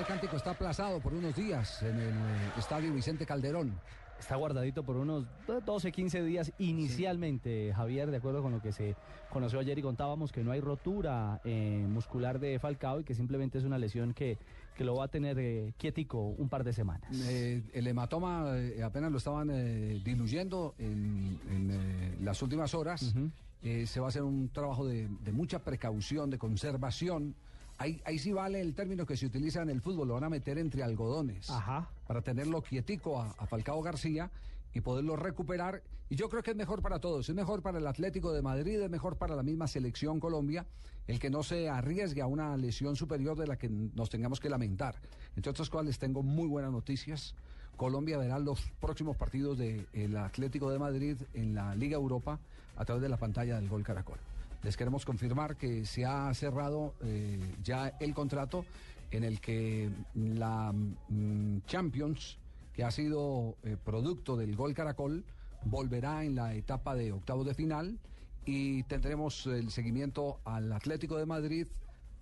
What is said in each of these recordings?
Este cántico está aplazado por unos días en el eh, estadio Vicente Calderón. Está guardadito por unos 12, 15 días inicialmente, Javier, de acuerdo con lo que se conoció ayer y contábamos que no hay rotura eh, muscular de Falcao y que simplemente es una lesión que, que lo va a tener eh, quietico un par de semanas. Eh, el hematoma eh, apenas lo estaban eh, diluyendo en, en, las últimas horas. Eh, se va a hacer un trabajo de, de mucha precaución, de conservación. Ahí, ahí sí vale el término que se utiliza en el fútbol, lo van a meter entre algodones. Ajá. Para tenerlo quietico a, a Falcao García y poderlo recuperar. Y yo creo que es mejor para todos. Es mejor para el Atlético de Madrid, es mejor para la misma selección Colombia, el que no se arriesgue a una lesión superior de la que nos tengamos que lamentar. Entre otras cosas, les tengo muy buenas noticias. Colombia verá los próximos partidos del Atlético de Madrid en la Liga Europa a través de la pantalla del Gol Caracol. Les queremos confirmar que se ha cerrado eh, ya el contrato en el que la mm, Champions, que ha sido eh, producto del Gol Caracol, volverá en la etapa de octavos de final y tendremos el seguimiento al Atlético de Madrid,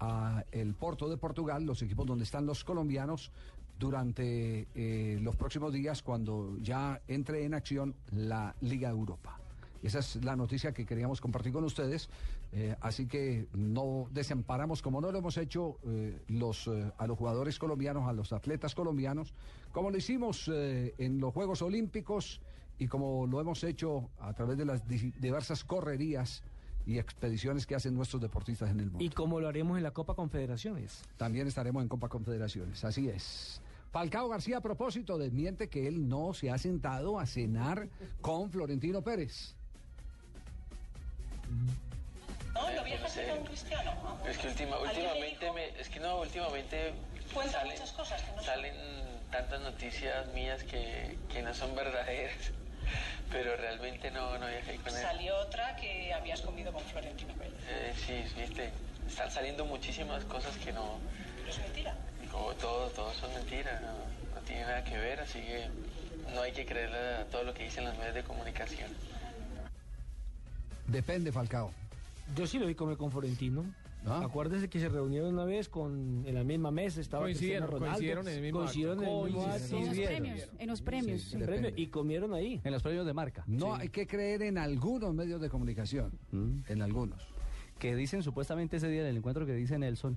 a el Porto de Portugal, los equipos donde están los colombianos durante eh, los próximos días cuando ya entre en acción la Liga Europa. Esa es la noticia que queríamos compartir con ustedes. Eh, así que no desamparamos, como no lo hemos hecho eh, los, eh, a los jugadores colombianos, a los atletas colombianos, como lo hicimos en los Juegos Olímpicos y como lo hemos hecho a través de las di- diversas correrías y expediciones que hacen nuestros deportistas en el mundo. Y como lo haremos en la Copa Confederaciones. También estaremos en Copa Confederaciones, así es. Falcao García, a propósito, desmiente que él no se ha sentado a cenar con Florentino Pérez. No, lo viajas con Cristiano. ¿no? Es que última- ¿Alguien le últimamente, me, es que no, últimamente salen, muchas cosas que no son. salen tantas noticias mías que, que no son verdaderas, pero realmente no, no viajé con él. Salió otra que habías comido con Florentino Pérez. Eh, sí, viste, están saliendo muchísimas cosas que no, Pero es mentira. como todo, todo son mentiras, no, no tiene nada que ver, así que no hay que creerle a todo lo que dicen los medios de comunicación. Depende, Falcao. Yo sí lo vi comer con Florentino. Ah. Acuérdese que se reunieron una vez con en la misma mesa, estaba Coincidieron, Cristiano Ronaldo. coincidieron en el mismo coincidieron en el mismo acto. En los premios, en los premios. Sí, sí. En premio, Depende. y comieron ahí. En los premios de marca. No hay que creer en algunos medios de comunicación, Mm. en algunos. Que dicen supuestamente ese día del encuentro que dice Nelson